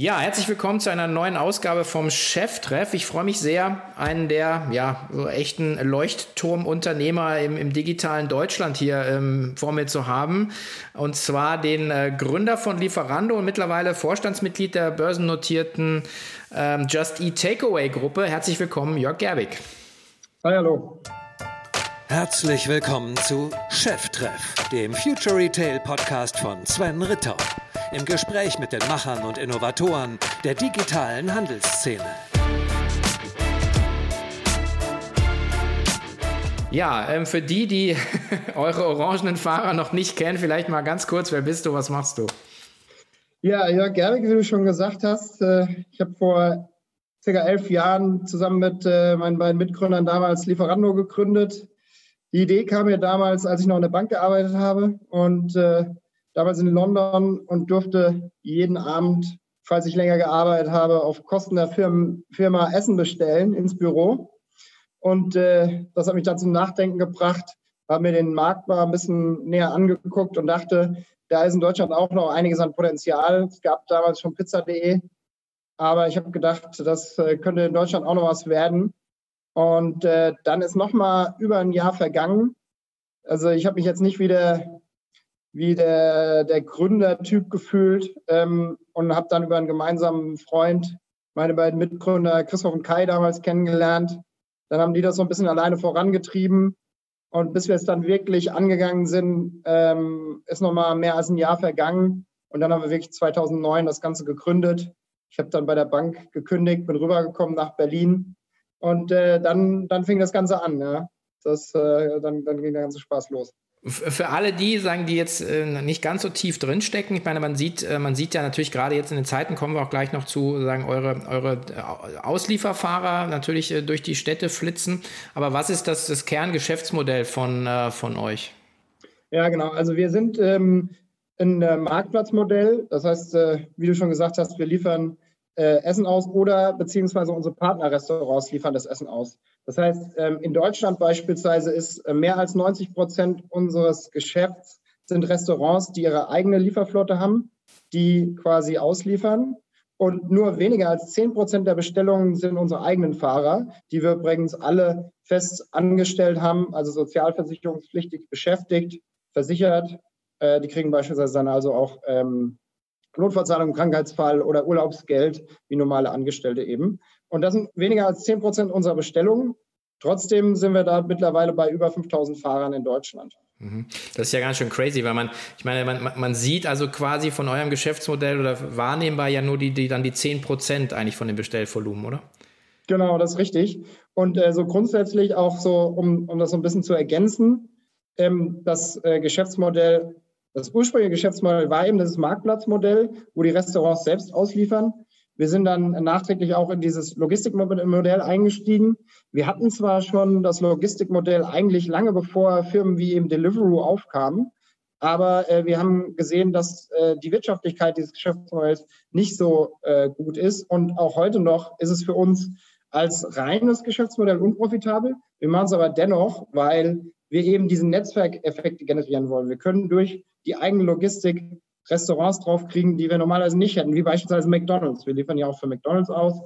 Ja, herzlich willkommen zu einer neuen Ausgabe vom Cheftreff. Ich freue mich sehr, einen der ja, so echten Leuchtturmunternehmer im, im digitalen Deutschland hier ähm, vor mir zu haben. Und zwar den äh, Gründer von Lieferando und mittlerweile Vorstandsmitglied der börsennotierten ähm, Just Eat Takeaway Gruppe. Herzlich willkommen, Jörg Gerbig. Hi, hallo. Herzlich willkommen zu Cheftreff, dem Future Retail Podcast von Sven Ritter im Gespräch mit den Machern und Innovatoren der digitalen Handelsszene. Ja, ähm, für die, die eure orangenen Fahrer noch nicht kennen, vielleicht mal ganz kurz, wer bist du, was machst du? Ja, Jörg Gerwig, wie du schon gesagt hast, äh, ich habe vor circa elf Jahren zusammen mit äh, meinen beiden Mitgründern damals Lieferando gegründet. Die Idee kam mir damals, als ich noch in der Bank gearbeitet habe und äh, damals in London und durfte jeden Abend, falls ich länger gearbeitet habe, auf Kosten der Firmen, Firma Essen bestellen ins Büro. Und äh, das hat mich dann zum Nachdenken gebracht, habe mir den Markt mal ein bisschen näher angeguckt und dachte, da ist in Deutschland auch noch einiges an Potenzial. Es gab damals schon pizza.de, aber ich habe gedacht, das äh, könnte in Deutschland auch noch was werden. Und äh, dann ist noch mal über ein Jahr vergangen. Also ich habe mich jetzt nicht wieder wie der, der Gründertyp gefühlt ähm, und habe dann über einen gemeinsamen Freund meine beiden Mitgründer Christoph und Kai damals kennengelernt. Dann haben die das so ein bisschen alleine vorangetrieben. Und bis wir es dann wirklich angegangen sind, ähm, ist nochmal mehr als ein Jahr vergangen. Und dann haben wir wirklich 2009 das Ganze gegründet. Ich habe dann bei der Bank gekündigt, bin rübergekommen nach Berlin. Und äh, dann, dann fing das Ganze an. Ja. Das, äh, dann, dann ging der ganze Spaß los. Für alle die, sagen, die jetzt äh, nicht ganz so tief drinstecken, ich meine, man sieht, äh, man sieht ja natürlich gerade jetzt in den Zeiten, kommen wir auch gleich noch zu, sagen, eure, eure äh, Auslieferfahrer natürlich äh, durch die Städte flitzen. Aber was ist das, das Kerngeschäftsmodell von, äh, von euch? Ja, genau. Also wir sind ähm, ein Marktplatzmodell. Das heißt, äh, wie du schon gesagt hast, wir liefern Essen aus oder beziehungsweise unsere Partnerrestaurants liefern das Essen aus. Das heißt, ähm, in Deutschland beispielsweise ist äh, mehr als 90 Prozent unseres Geschäfts sind Restaurants, die ihre eigene Lieferflotte haben, die quasi ausliefern. Und nur weniger als 10 Prozent der Bestellungen sind unsere eigenen Fahrer, die wir übrigens alle fest angestellt haben, also sozialversicherungspflichtig beschäftigt, versichert. Äh, die kriegen beispielsweise dann also auch ähm, Notfallzahlung, Krankheitsfall oder Urlaubsgeld, wie normale Angestellte eben. Und das sind weniger als 10 Prozent unserer Bestellungen. Trotzdem sind wir da mittlerweile bei über 5000 Fahrern in Deutschland. Mhm. Das ist ja ganz schön crazy, weil man, ich meine, man, man sieht also quasi von eurem Geschäftsmodell oder wahrnehmbar ja nur die, die dann die 10 Prozent eigentlich von dem Bestellvolumen, oder? Genau, das ist richtig. Und äh, so grundsätzlich auch so, um, um das so ein bisschen zu ergänzen, ähm, das äh, Geschäftsmodell, das ursprüngliche Geschäftsmodell war eben das Marktplatzmodell, wo die Restaurants selbst ausliefern. Wir sind dann nachträglich auch in dieses Logistikmodell eingestiegen. Wir hatten zwar schon das Logistikmodell eigentlich lange bevor Firmen wie eben Deliveroo aufkamen, aber äh, wir haben gesehen, dass äh, die Wirtschaftlichkeit dieses Geschäftsmodells nicht so äh, gut ist. Und auch heute noch ist es für uns als reines Geschäftsmodell unprofitabel. Wir machen es aber dennoch, weil wir eben diesen Netzwerkeffekt generieren wollen. Wir können durch die eigene Logistik Restaurants draufkriegen, die wir normalerweise nicht hätten, wie beispielsweise McDonald's. Wir liefern ja auch für McDonald's aus.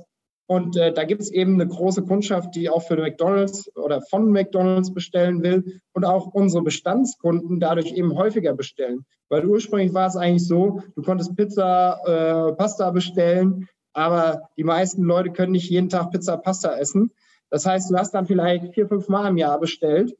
Und äh, da gibt es eben eine große Kundschaft, die auch für McDonald's oder von McDonald's bestellen will und auch unsere Bestandskunden dadurch eben häufiger bestellen. Weil ursprünglich war es eigentlich so, du konntest Pizza, äh, Pasta bestellen, aber die meisten Leute können nicht jeden Tag Pizza, Pasta essen. Das heißt, du hast dann vielleicht vier, fünf Mal im Jahr bestellt.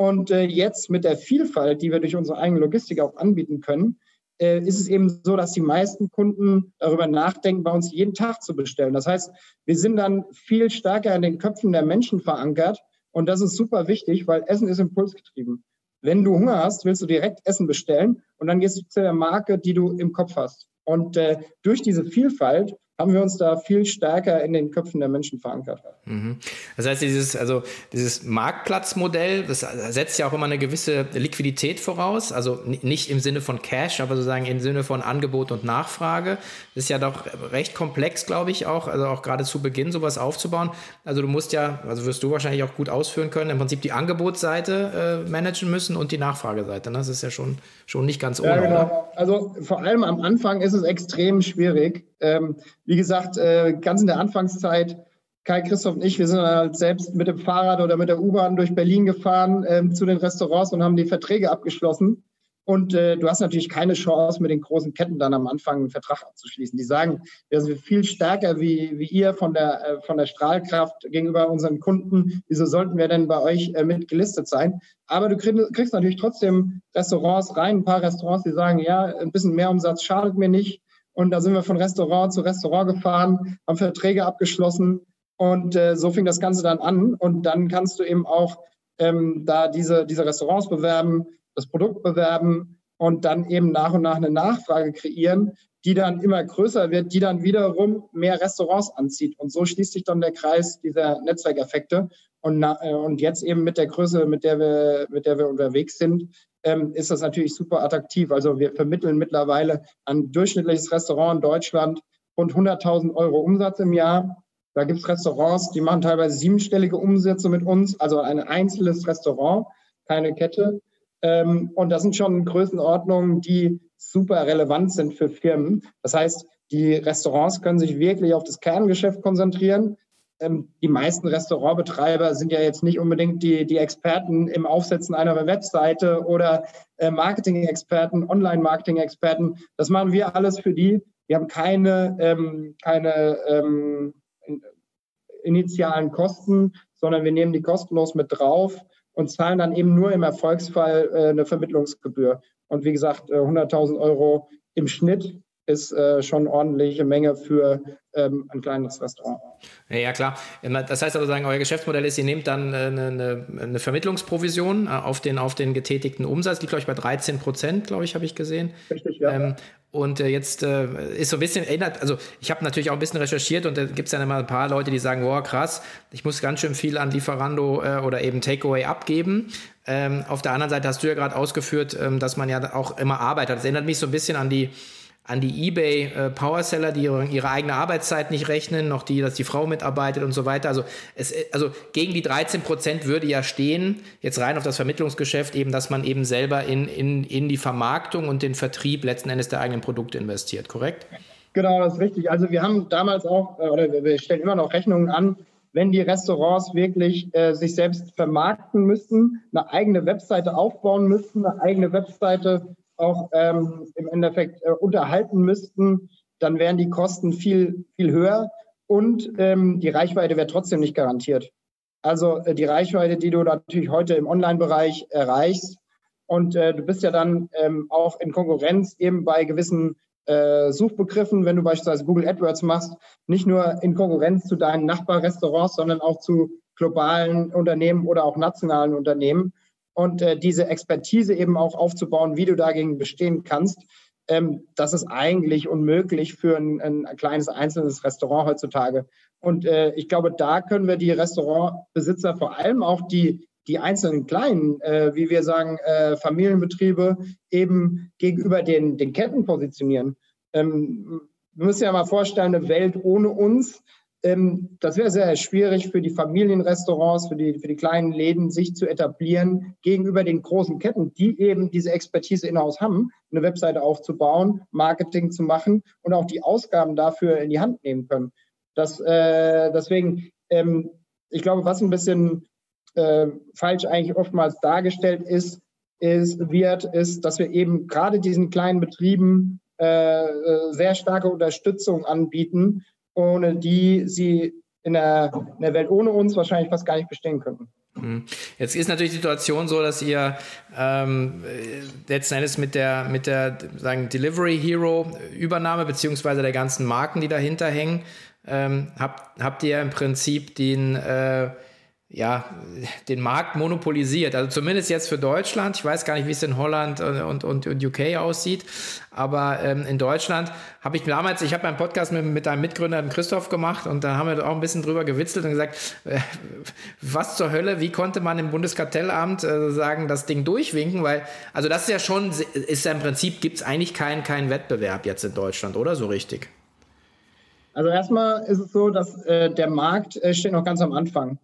Und äh, jetzt mit der Vielfalt, die wir durch unsere eigene Logistik auch anbieten können, äh, ist es eben so, dass die meisten Kunden darüber nachdenken, bei uns jeden Tag zu bestellen. Das heißt, wir sind dann viel stärker in den Köpfen der Menschen verankert. Und das ist super wichtig, weil Essen ist impulsgetrieben. Wenn du Hunger hast, willst du direkt Essen bestellen und dann gehst du zu der Marke, die du im Kopf hast. Und äh, durch diese Vielfalt haben wir uns da viel stärker in den Köpfen der Menschen verankert. Mhm. Das heißt, dieses, also dieses Marktplatzmodell, das setzt ja auch immer eine gewisse Liquidität voraus, also nicht im Sinne von Cash, aber sozusagen im Sinne von Angebot und Nachfrage. Das ist ja doch recht komplex, glaube ich, auch, also auch gerade zu Beginn sowas aufzubauen. Also du musst ja, also wirst du wahrscheinlich auch gut ausführen können, im Prinzip die Angebotsseite äh, managen müssen und die Nachfrageseite. Ne? Das ist ja schon, schon nicht ganz ohne. Ja, genau. Also vor allem am Anfang ist es extrem schwierig, Ähm, wie gesagt, äh, ganz in der Anfangszeit, Kai, Christoph und ich, wir sind halt selbst mit dem Fahrrad oder mit der U-Bahn durch Berlin gefahren ähm, zu den Restaurants und haben die Verträge abgeschlossen. Und äh, du hast natürlich keine Chance, mit den großen Ketten dann am Anfang einen Vertrag abzuschließen. Die sagen, wir sind viel stärker wie, wie ihr von der, äh, von der Strahlkraft gegenüber unseren Kunden. Wieso sollten wir denn bei euch äh, mit gelistet sein? Aber du krieg, kriegst natürlich trotzdem Restaurants rein, ein paar Restaurants, die sagen, ja, ein bisschen mehr Umsatz schadet mir nicht. Und da sind wir von Restaurant zu Restaurant gefahren, haben Verträge abgeschlossen. Und äh, so fing das Ganze dann an. Und dann kannst du eben auch ähm, da diese, diese Restaurants bewerben das Produkt bewerben und dann eben nach und nach eine Nachfrage kreieren, die dann immer größer wird, die dann wiederum mehr Restaurants anzieht. Und so schließt sich dann der Kreis dieser Netzwerkeffekte. Und, na, äh, und jetzt eben mit der Größe, mit der wir, mit der wir unterwegs sind, ähm, ist das natürlich super attraktiv. Also wir vermitteln mittlerweile ein durchschnittliches Restaurant in Deutschland rund 100.000 Euro Umsatz im Jahr. Da gibt es Restaurants, die machen teilweise siebenstellige Umsätze mit uns, also ein einzelnes Restaurant, keine Kette. Ähm, und das sind schon Größenordnungen, die super relevant sind für Firmen. Das heißt, die Restaurants können sich wirklich auf das Kerngeschäft konzentrieren. Ähm, die meisten Restaurantbetreiber sind ja jetzt nicht unbedingt die, die Experten im Aufsetzen einer Webseite oder äh, Marketing-Experten, Online-Marketing-Experten. Das machen wir alles für die. Wir haben keine, ähm, keine ähm, initialen Kosten, sondern wir nehmen die kostenlos mit drauf und zahlen dann eben nur im Erfolgsfall äh, eine Vermittlungsgebühr. Und wie gesagt, äh, 100.000 Euro im Schnitt ist äh, schon ordentliche Menge für ähm, ein kleines Restaurant. Ja, klar. Das heißt aber, sagen, euer Geschäftsmodell ist, ihr nehmt dann äh, eine, eine, eine Vermittlungsprovision äh, auf den, auf den getätigten Umsatz, liegt, glaube ich, bei 13 Prozent, glaube ich, habe ich gesehen. Richtig, ja. Ähm, und äh, jetzt äh, ist so ein bisschen erinnert, also ich habe natürlich auch ein bisschen recherchiert und da gibt es dann immer ein paar Leute, die sagen, boah, krass, ich muss ganz schön viel an Lieferando äh, oder eben Takeaway abgeben. Ähm, auf der anderen Seite hast du ja gerade ausgeführt, ähm, dass man ja auch immer arbeitet. Das erinnert mich so ein bisschen an die an die eBay äh, Powerseller, die ihre, ihre, eigene Arbeitszeit nicht rechnen, noch die, dass die Frau mitarbeitet und so weiter. Also, es, also gegen die 13 Prozent würde ja stehen, jetzt rein auf das Vermittlungsgeschäft, eben, dass man eben selber in, in, in die Vermarktung und den Vertrieb letzten Endes der eigenen Produkte investiert, korrekt? Genau, das ist richtig. Also wir haben damals auch, äh, oder wir stellen immer noch Rechnungen an, wenn die Restaurants wirklich äh, sich selbst vermarkten müssten, eine eigene Webseite aufbauen müssten, eine eigene Webseite auch ähm, im Endeffekt äh, unterhalten müssten, dann wären die Kosten viel, viel höher und ähm, die Reichweite wäre trotzdem nicht garantiert. Also äh, die Reichweite, die du natürlich heute im Online-Bereich erreichst und äh, du bist ja dann ähm, auch in Konkurrenz eben bei gewissen äh, Suchbegriffen, wenn du beispielsweise Google AdWords machst, nicht nur in Konkurrenz zu deinen Nachbarrestaurants, sondern auch zu globalen Unternehmen oder auch nationalen Unternehmen und äh, diese Expertise eben auch aufzubauen, wie du dagegen bestehen kannst. Ähm, das ist eigentlich unmöglich für ein, ein kleines einzelnes Restaurant heutzutage. Und äh, ich glaube, da können wir die Restaurantbesitzer, vor allem auch die, die einzelnen kleinen, äh, wie wir sagen, äh, Familienbetriebe, eben gegenüber den, den Ketten positionieren. Ähm, wir müssen ja mal vorstellen, eine Welt ohne uns ähm, das wäre sehr schwierig für die Familienrestaurants, für die, für die kleinen Läden, sich zu etablieren gegenüber den großen Ketten, die eben diese Expertise in-house haben, eine Webseite aufzubauen, Marketing zu machen und auch die Ausgaben dafür in die Hand nehmen können. Das, äh, deswegen, ähm, ich glaube, was ein bisschen äh, falsch eigentlich oftmals dargestellt ist, ist, wird, ist, dass wir eben gerade diesen kleinen Betrieben äh, äh sehr starke Unterstützung anbieten, ohne die sie in der, in der Welt ohne uns wahrscheinlich fast gar nicht bestehen könnten. Mhm. Jetzt ist natürlich die Situation so, dass ihr ähm, letzten Endes mit der, mit der sagen, Delivery Hero Übernahme beziehungsweise der ganzen Marken, die dahinter hängen, ähm, habt, habt ihr im Prinzip den äh, ja, den Markt monopolisiert. Also zumindest jetzt für Deutschland. Ich weiß gar nicht, wie es in Holland und, und, und UK aussieht. Aber ähm, in Deutschland habe ich damals, ich habe einen Podcast mit, mit einem Mitgründer, Christoph, gemacht und da haben wir auch ein bisschen drüber gewitzelt und gesagt, äh, was zur Hölle, wie konnte man im Bundeskartellamt äh, sagen, das Ding durchwinken? Weil, also das ist ja schon, ist ja im Prinzip, gibt es eigentlich keinen kein Wettbewerb jetzt in Deutschland, oder so richtig? Also erstmal ist es so, dass äh, der Markt äh, steht noch ganz am Anfang.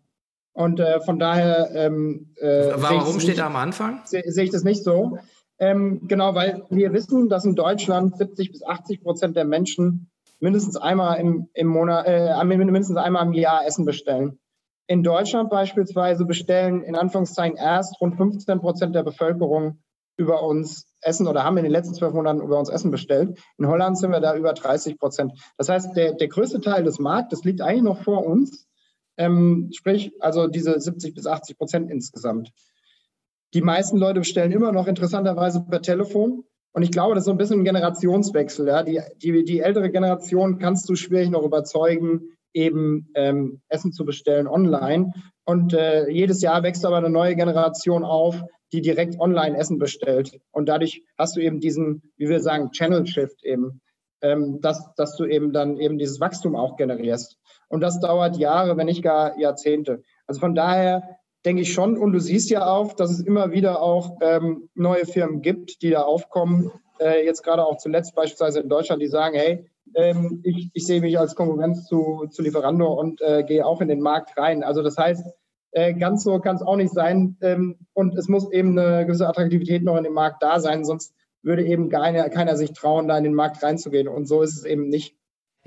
Und äh, von daher. Ähm, äh, Warum steht er am Anfang? Sehe seh ich das nicht so. Ähm, genau, weil wir wissen, dass in Deutschland 70 bis 80 Prozent der Menschen mindestens einmal im, im Monat, äh, mindestens einmal im Jahr Essen bestellen. In Deutschland beispielsweise bestellen in Anführungszeichen erst rund 15 Prozent der Bevölkerung über uns Essen oder haben in den letzten zwölf Monaten über uns Essen bestellt. In Holland sind wir da über 30 Prozent. Das heißt, der, der größte Teil des Marktes liegt eigentlich noch vor uns. Ähm, sprich, also diese 70 bis 80 Prozent insgesamt. Die meisten Leute bestellen immer noch interessanterweise per Telefon. Und ich glaube, das ist so ein bisschen ein Generationswechsel. Ja? Die, die, die ältere Generation kannst du schwierig noch überzeugen, eben ähm, Essen zu bestellen online. Und äh, jedes Jahr wächst aber eine neue Generation auf, die direkt online Essen bestellt. Und dadurch hast du eben diesen, wie wir sagen, Channel Shift eben, ähm, dass, dass du eben dann eben dieses Wachstum auch generierst. Und das dauert Jahre, wenn nicht gar Jahrzehnte. Also von daher denke ich schon, und du siehst ja auch, dass es immer wieder auch ähm, neue Firmen gibt, die da aufkommen. Äh, jetzt gerade auch zuletzt beispielsweise in Deutschland, die sagen, hey, ähm, ich, ich sehe mich als Konkurrenz zu, zu Lieferando und äh, gehe auch in den Markt rein. Also das heißt, äh, ganz so kann es auch nicht sein. Ähm, und es muss eben eine gewisse Attraktivität noch in dem Markt da sein, sonst würde eben keiner, keiner sich trauen, da in den Markt reinzugehen. Und so ist es eben nicht.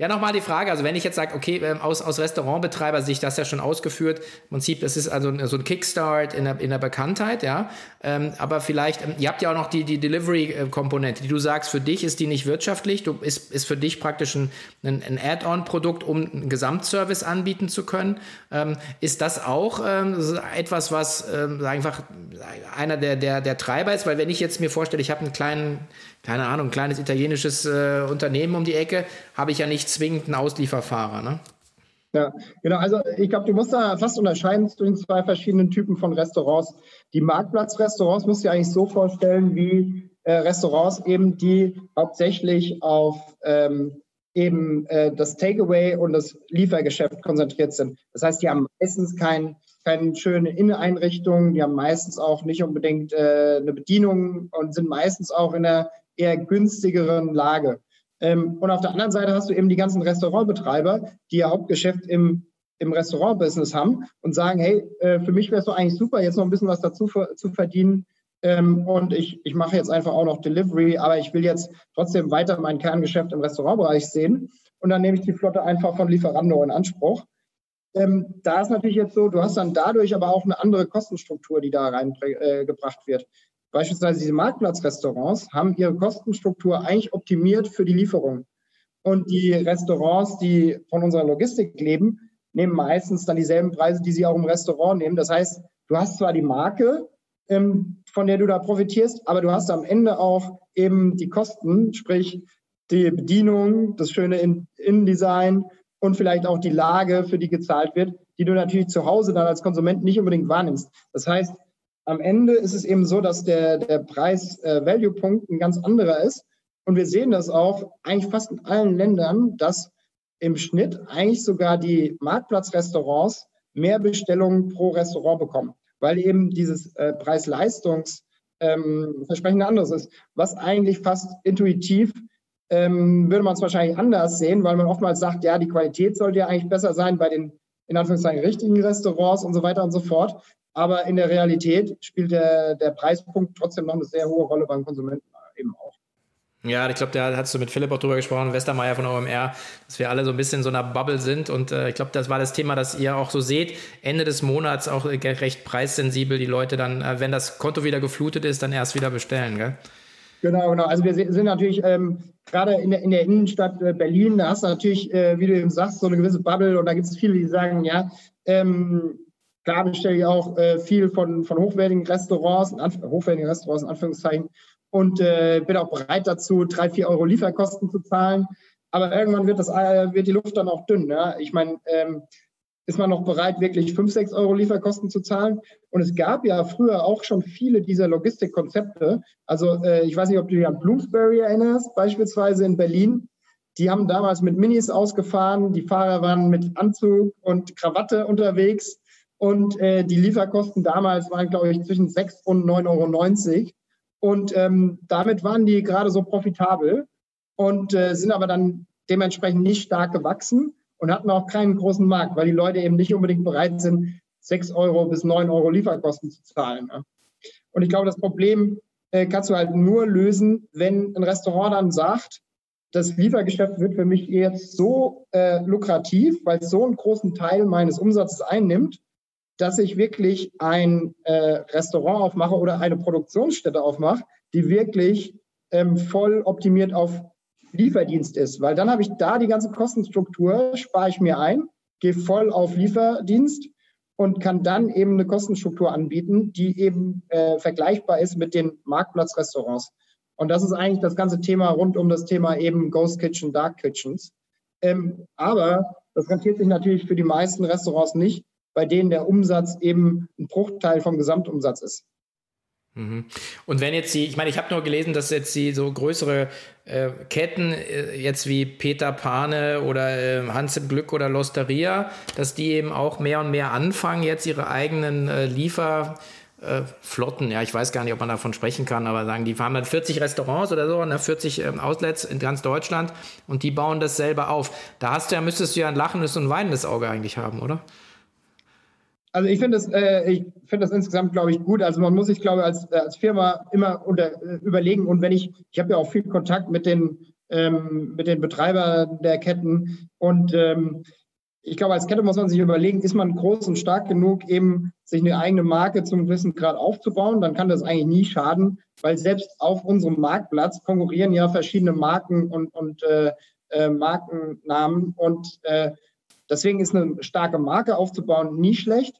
Ja, nochmal die Frage, also wenn ich jetzt sage, okay, ähm, aus, aus Restaurantbetreiber-Sicht, das ja schon ausgeführt, im Prinzip, das ist also so ein Kickstart in der, in der Bekanntheit, ja, ähm, aber vielleicht, ähm, ihr habt ja auch noch die, die Delivery-Komponente, die du sagst, für dich ist die nicht wirtschaftlich, du, ist, ist für dich praktisch ein, ein, ein Add-on-Produkt, um einen Gesamtservice anbieten zu können. Ähm, ist das auch ähm, etwas, was ähm, einfach einer der, der, der Treiber ist? Weil wenn ich jetzt mir vorstelle, ich habe einen kleinen keine Ahnung, ein kleines italienisches äh, Unternehmen um die Ecke, habe ich ja nicht zwingend einen Auslieferfahrer. Ne? Ja, genau. Also ich glaube, du musst da fast unterscheiden zwischen zwei verschiedenen Typen von Restaurants. Die Marktplatzrestaurants musst du dir eigentlich so vorstellen wie äh, Restaurants eben, die hauptsächlich auf ähm, eben äh, das Takeaway und das Liefergeschäft konzentriert sind. Das heißt, die haben meistens kein, keine schöne Inneneinrichtung, die haben meistens auch nicht unbedingt äh, eine Bedienung und sind meistens auch in der eher günstigeren Lage. Ähm, und auf der anderen Seite hast du eben die ganzen Restaurantbetreiber, die ihr Hauptgeschäft im, im Restaurantbusiness haben und sagen, hey, äh, für mich wäre es doch eigentlich super, jetzt noch ein bisschen was dazu zu verdienen. Ähm, und ich, ich mache jetzt einfach auch noch Delivery, aber ich will jetzt trotzdem weiter mein Kerngeschäft im Restaurantbereich sehen. Und dann nehme ich die Flotte einfach von Lieferando in Anspruch. Ähm, da ist natürlich jetzt so, du hast dann dadurch aber auch eine andere Kostenstruktur, die da reingebracht äh, wird. Beispielsweise diese Marktplatzrestaurants haben ihre Kostenstruktur eigentlich optimiert für die Lieferung. Und die Restaurants, die von unserer Logistik leben, nehmen meistens dann dieselben Preise, die sie auch im Restaurant nehmen. Das heißt, du hast zwar die Marke, ähm, von der du da profitierst, aber du hast am Ende auch eben die Kosten, sprich die Bedienung, das schöne Innendesign und vielleicht auch die Lage, für die gezahlt wird, die du natürlich zu Hause dann als Konsument nicht unbedingt wahrnimmst. Das heißt, am Ende ist es eben so, dass der, der Preis-Value-Punkt ein ganz anderer ist. Und wir sehen das auch eigentlich fast in allen Ländern, dass im Schnitt eigentlich sogar die Marktplatzrestaurants mehr Bestellungen pro Restaurant bekommen, weil eben dieses äh, Preis-Leistungs-Versprechen ähm, anderes ist, was eigentlich fast intuitiv ähm, würde man es wahrscheinlich anders sehen, weil man oftmals sagt, ja, die Qualität sollte ja eigentlich besser sein bei den in Anführungszeichen richtigen Restaurants und so weiter und so fort. Aber in der Realität spielt der, der Preispunkt trotzdem noch eine sehr hohe Rolle beim Konsumenten eben auch. Ja, ich glaube, da hast du mit Philipp auch drüber gesprochen, Westermeier von OMR, dass wir alle so ein bisschen in so einer Bubble sind. Und äh, ich glaube, das war das Thema, das ihr auch so seht. Ende des Monats auch recht preissensibel die Leute dann, äh, wenn das Konto wieder geflutet ist, dann erst wieder bestellen, gell? Genau, genau. Also wir sind natürlich ähm, gerade in der, in der Innenstadt äh, Berlin, da hast du natürlich, äh, wie du eben sagst, so eine gewisse Bubble und da gibt es viele, die sagen, ja, ähm, Klar bestelle ich auch äh, viel von, von hochwertigen Restaurants, hochwertigen Restaurants in Anführungszeichen, und äh, bin auch bereit dazu, drei, vier Euro Lieferkosten zu zahlen. Aber irgendwann wird, das, äh, wird die Luft dann auch dünn. Ja? Ich meine, ähm, ist man noch bereit, wirklich fünf, sechs Euro Lieferkosten zu zahlen? Und es gab ja früher auch schon viele dieser Logistikkonzepte. Also äh, ich weiß nicht, ob du dich an Bloomsbury erinnerst, beispielsweise in Berlin. Die haben damals mit Minis ausgefahren. Die Fahrer waren mit Anzug und Krawatte unterwegs. Und äh, die Lieferkosten damals waren, glaube ich, zwischen 6 und 9,90 Euro. Und ähm, damit waren die gerade so profitabel und äh, sind aber dann dementsprechend nicht stark gewachsen und hatten auch keinen großen Markt, weil die Leute eben nicht unbedingt bereit sind, 6 Euro bis 9 Euro Lieferkosten zu zahlen. Ne? Und ich glaube, das Problem äh, kannst du halt nur lösen, wenn ein Restaurant dann sagt, das Liefergeschäft wird für mich jetzt so äh, lukrativ, weil es so einen großen Teil meines Umsatzes einnimmt, dass ich wirklich ein äh, Restaurant aufmache oder eine Produktionsstätte aufmache, die wirklich ähm, voll optimiert auf Lieferdienst ist. Weil dann habe ich da die ganze Kostenstruktur, spare ich mir ein, gehe voll auf Lieferdienst und kann dann eben eine Kostenstruktur anbieten, die eben äh, vergleichbar ist mit den Marktplatzrestaurants. Und das ist eigentlich das ganze Thema rund um das Thema eben Ghost Kitchen, Dark Kitchens. Ähm, aber das rentiert sich natürlich für die meisten Restaurants nicht, bei denen der Umsatz eben ein Bruchteil vom Gesamtumsatz ist. Mhm. Und wenn jetzt die, ich meine, ich habe nur gelesen, dass jetzt die so größere äh, Ketten, äh, jetzt wie Peter Pane oder äh, Hans im Glück oder Losteria, dass die eben auch mehr und mehr anfangen, jetzt ihre eigenen äh, Liefer- äh, ja, ich weiß gar nicht, ob man davon sprechen kann, aber sagen, die haben dann 40 Restaurants oder so, ne, 40 ähm, Outlets in ganz Deutschland und die bauen das selber auf. Da hast du ja, müsstest du ja ein lachendes und weinendes Auge eigentlich haben, oder? Also ich finde das, äh, ich finde das insgesamt, glaube ich, gut. Also man muss sich, glaube ich, als, äh, als Firma immer unter, äh, überlegen. Und wenn ich, ich habe ja auch viel Kontakt mit den, ähm, mit den Betreibern der Ketten und ähm, ich glaube, als Kette muss man sich überlegen, ist man groß und stark genug, eben sich eine eigene Marke zum gewissen Grad aufzubauen, dann kann das eigentlich nie schaden, weil selbst auf unserem Marktplatz konkurrieren ja verschiedene Marken und, und äh, äh, Markennamen und äh, deswegen ist eine starke Marke aufzubauen nie schlecht.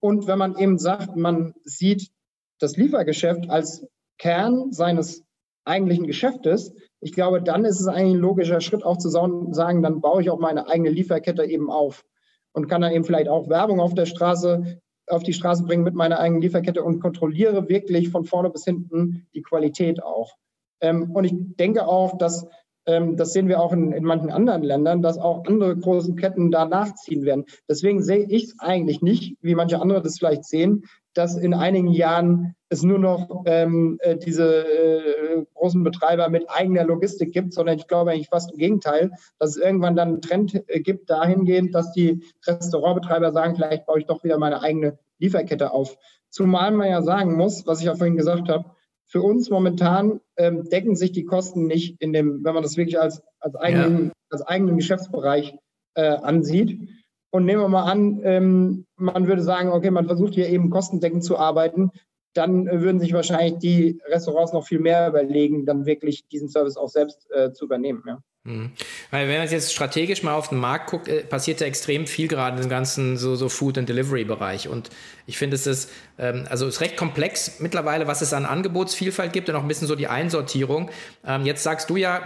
Und wenn man eben sagt, man sieht das Liefergeschäft als Kern seines eigentlichen Geschäftes, ich glaube, dann ist es eigentlich ein logischer Schritt auch zu sagen, dann baue ich auch meine eigene Lieferkette eben auf und kann dann eben vielleicht auch Werbung auf der Straße, auf die Straße bringen mit meiner eigenen Lieferkette und kontrolliere wirklich von vorne bis hinten die Qualität auch. Ähm, und ich denke auch, dass das sehen wir auch in, in, manchen anderen Ländern, dass auch andere große Ketten da nachziehen werden. Deswegen sehe ich es eigentlich nicht, wie manche andere das vielleicht sehen, dass in einigen Jahren es nur noch ähm, äh, diese äh, großen Betreiber mit eigener Logistik gibt, sondern ich glaube eigentlich fast im Gegenteil, dass es irgendwann dann einen Trend äh, gibt dahingehend, dass die Restaurantbetreiber sagen, vielleicht baue ich doch wieder meine eigene Lieferkette auf. Zumal man ja sagen muss, was ich auch vorhin gesagt habe, für uns momentan ähm, decken sich die Kosten nicht in dem, wenn man das wirklich als, als, eigenen, ja. als eigenen Geschäftsbereich äh, ansieht. Und nehmen wir mal an, ähm, man würde sagen, okay, man versucht hier eben kostendeckend zu arbeiten, dann äh, würden sich wahrscheinlich die Restaurants noch viel mehr überlegen, dann wirklich diesen Service auch selbst äh, zu übernehmen. Ja. Mhm. Weil wenn man jetzt strategisch mal auf den Markt guckt, äh, passiert ja extrem viel gerade im ganzen so, so Food- and Delivery-Bereich. Und ich finde, es ist, ähm, also ist recht komplex mittlerweile, was es an Angebotsvielfalt gibt und auch ein bisschen so die Einsortierung. Ähm, jetzt sagst du ja,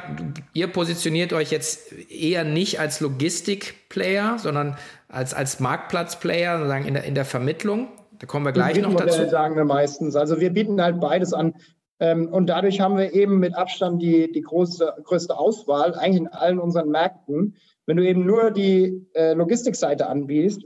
ihr positioniert euch jetzt eher nicht als Logistik-Player, sondern als, als Marktplatz-Player, sozusagen in der, in der Vermittlung. Da kommen wir gleich noch dazu. sagen wir meistens. Also wir bieten halt beides an. Ähm, und dadurch haben wir eben mit Abstand die, die große, größte Auswahl, eigentlich in allen unseren Märkten. Wenn du eben nur die äh, Logistikseite anbietest,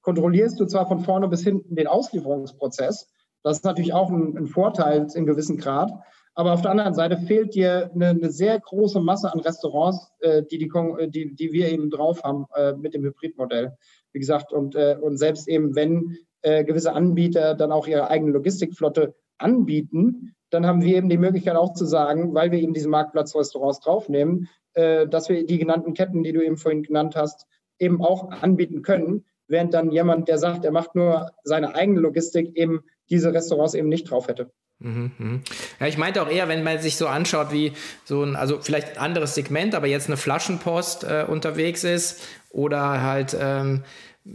kontrollierst du zwar von vorne bis hinten den Auslieferungsprozess. Das ist natürlich auch ein, ein Vorteil in gewissem Grad. Aber auf der anderen Seite fehlt dir eine, eine sehr große Masse an Restaurants, äh, die, die, die, die wir eben drauf haben äh, mit dem Hybridmodell. Wie gesagt, und, äh, und selbst eben, wenn äh, gewisse Anbieter dann auch ihre eigene Logistikflotte anbieten, dann haben wir eben die Möglichkeit auch zu sagen, weil wir eben diese Marktplatzrestaurants draufnehmen, äh, dass wir die genannten Ketten, die du eben vorhin genannt hast, eben auch anbieten können, während dann jemand, der sagt, er macht nur seine eigene Logistik, eben diese Restaurants eben nicht drauf hätte. Mhm, mhm. Ja, ich meinte auch eher, wenn man sich so anschaut, wie so ein, also vielleicht ein anderes Segment, aber jetzt eine Flaschenpost äh, unterwegs ist oder halt ähm,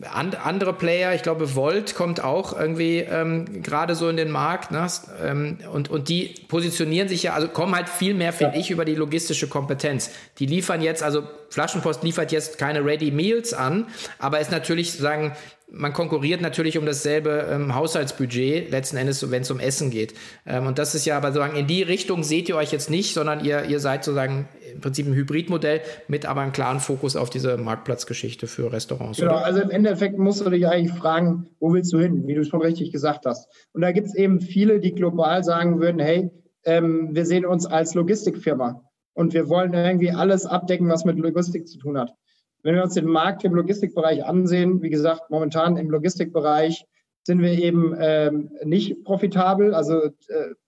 And, andere Player, ich glaube, Volt kommt auch irgendwie ähm, gerade so in den Markt. Ne? Ähm, und, und die positionieren sich ja, also kommen halt viel mehr, finde ich, über die logistische Kompetenz. Die liefern jetzt, also Flaschenpost liefert jetzt keine Ready Meals an, aber ist natürlich sozusagen man konkurriert natürlich um dasselbe ähm, Haushaltsbudget, letzten Endes, wenn es um Essen geht. Ähm, und das ist ja aber sozusagen, in die Richtung seht ihr euch jetzt nicht, sondern ihr, ihr seid sozusagen im Prinzip ein Hybridmodell mit aber einem klaren Fokus auf diese Marktplatzgeschichte für Restaurants. Genau, oder? also im Endeffekt musst du dich eigentlich fragen, wo willst du hin, wie du schon richtig gesagt hast. Und da gibt es eben viele, die global sagen würden, hey, ähm, wir sehen uns als Logistikfirma und wir wollen irgendwie alles abdecken, was mit Logistik zu tun hat. Wenn wir uns den Markt im Logistikbereich ansehen, wie gesagt, momentan im Logistikbereich sind wir eben ähm, nicht profitabel, also äh,